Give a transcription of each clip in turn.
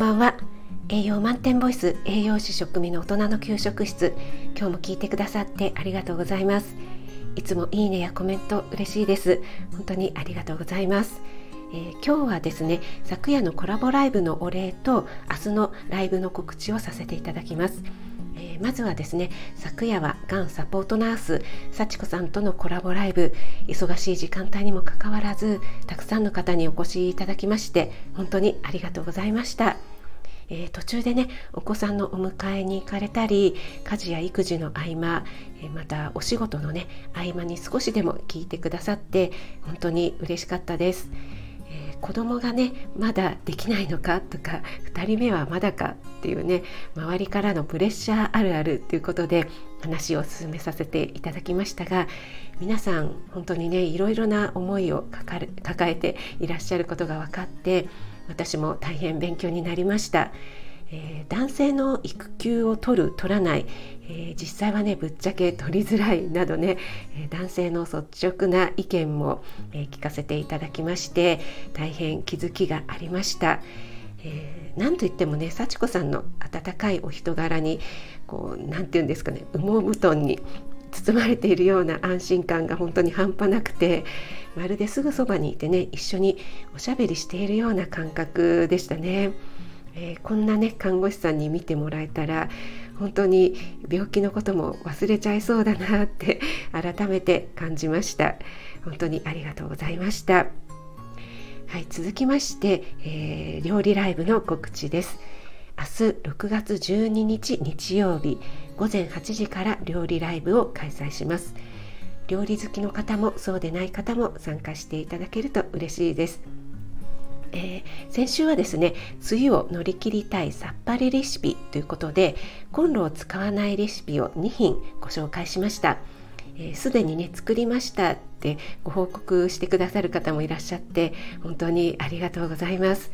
ばんは。栄養満点ボイス栄養士食味の大人の給食室。今日も聞いてくださってありがとうございます。いつもいいねやコメント嬉しいです。本当にありがとうございます。えー、今日はですね昨夜のコラボライブのお礼と明日のライブの告知をさせていただきます。えー、まずはですね昨夜はがんサポートナース幸子さんとのコラボライブ。忙しい時間帯にもかかわらずたくさんの方にお越しいただきまして本当にありがとうございました。えー、途中でねお子さんのお迎えに行かれたり家事や育児の合間、えー、またお仕事のね合間に少しでも聞いてくださって本当に嬉しかったです。えー、子供がねまだできないのかとか2人目はまだかっていうね周りからのプレッシャーあるあるっていうことで話を進めさせていただきましたが皆さん本当にねいろいろな思いを抱えていらっしゃることが分かって私も大変勉強になりました。えー、男性の育休を取る取らない、えー、実際はねぶっちゃけ取りづらいなどね、えー、男性の率直な意見も、え聞かせていただきまして大変気づきがありました。えー、なんといってもね幸子さんの温かいお人柄にこうなんて言うんですかね羽毛布団に包まれているような安心感が本当に半端なくてまるですぐそばにいてね一緒におしゃべりしているような感覚でしたね。えー、こんなね看護師さんに見てもらえたら本当に病気のことも忘れちゃいそうだなって改めて感じました。本当にありがとうございました。はい続きまして、えー、料理ライブの告知です。明日6月12日日曜日午前8時から料理ライブを開催します。料理好きの方もそうでない方も参加していただけると嬉しいです。えー、先週はですね梅雨を乗り切りたいさっぱりレシピということでコンロを使わないレシピを2品ご紹介しました。すで、ー、にね作りましたってご報告してくださる方もいらっしゃって本当にありがとうございます、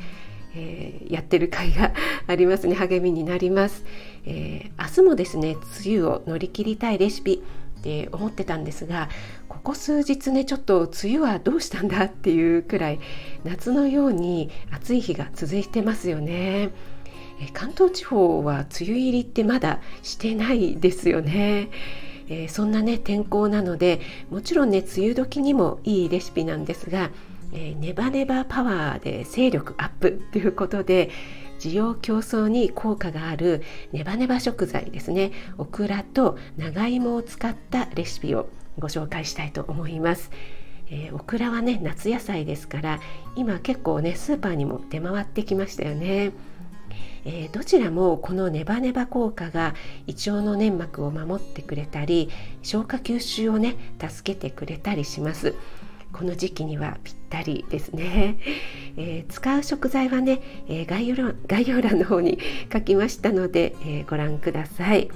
えー、やってる甲斐がありますね励みになります、え明日もですね梅雨を乗り切りたいレシピって思ってたんですがここ数日ねちょっと梅雨はどうしたんだっていうくらい夏のように暑い日が続いてますよね。関東地方は梅雨入りってまだしてないですよね。えー、そんなね天候なのでもちろんね梅雨時にもいいレシピなんですが、えー、ネバネバパワーで勢力アップということで需要競争に効果があるネバネバ食材ですねオクラと長芋を使ったレシピをご紹介したいと思います。えー、オクラはね夏野菜ですから今結構ねスーパーにも出回ってきましたよね。えー、どちらもこのネバネバ効果が胃腸の粘膜を守ってくれたり消化吸収をね助けてくれたりします。この時期にはぴったりですね、えー、使う食材はね、えー、概要欄概要欄の方に書きましたので、えー、ご覧ください、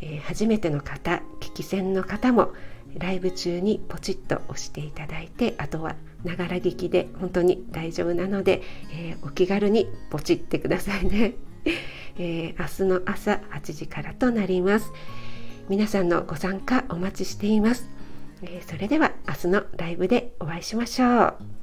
え初めての方聞き戦の方もライブ中にポチッと押していただいてあとはながら聞きで本当に大丈夫なので、えお気軽にポチってくださいね、え明日の朝8時からとなります。皆さんのご参加お待ちしています。えそれでは明日のライブでお会いしましょう。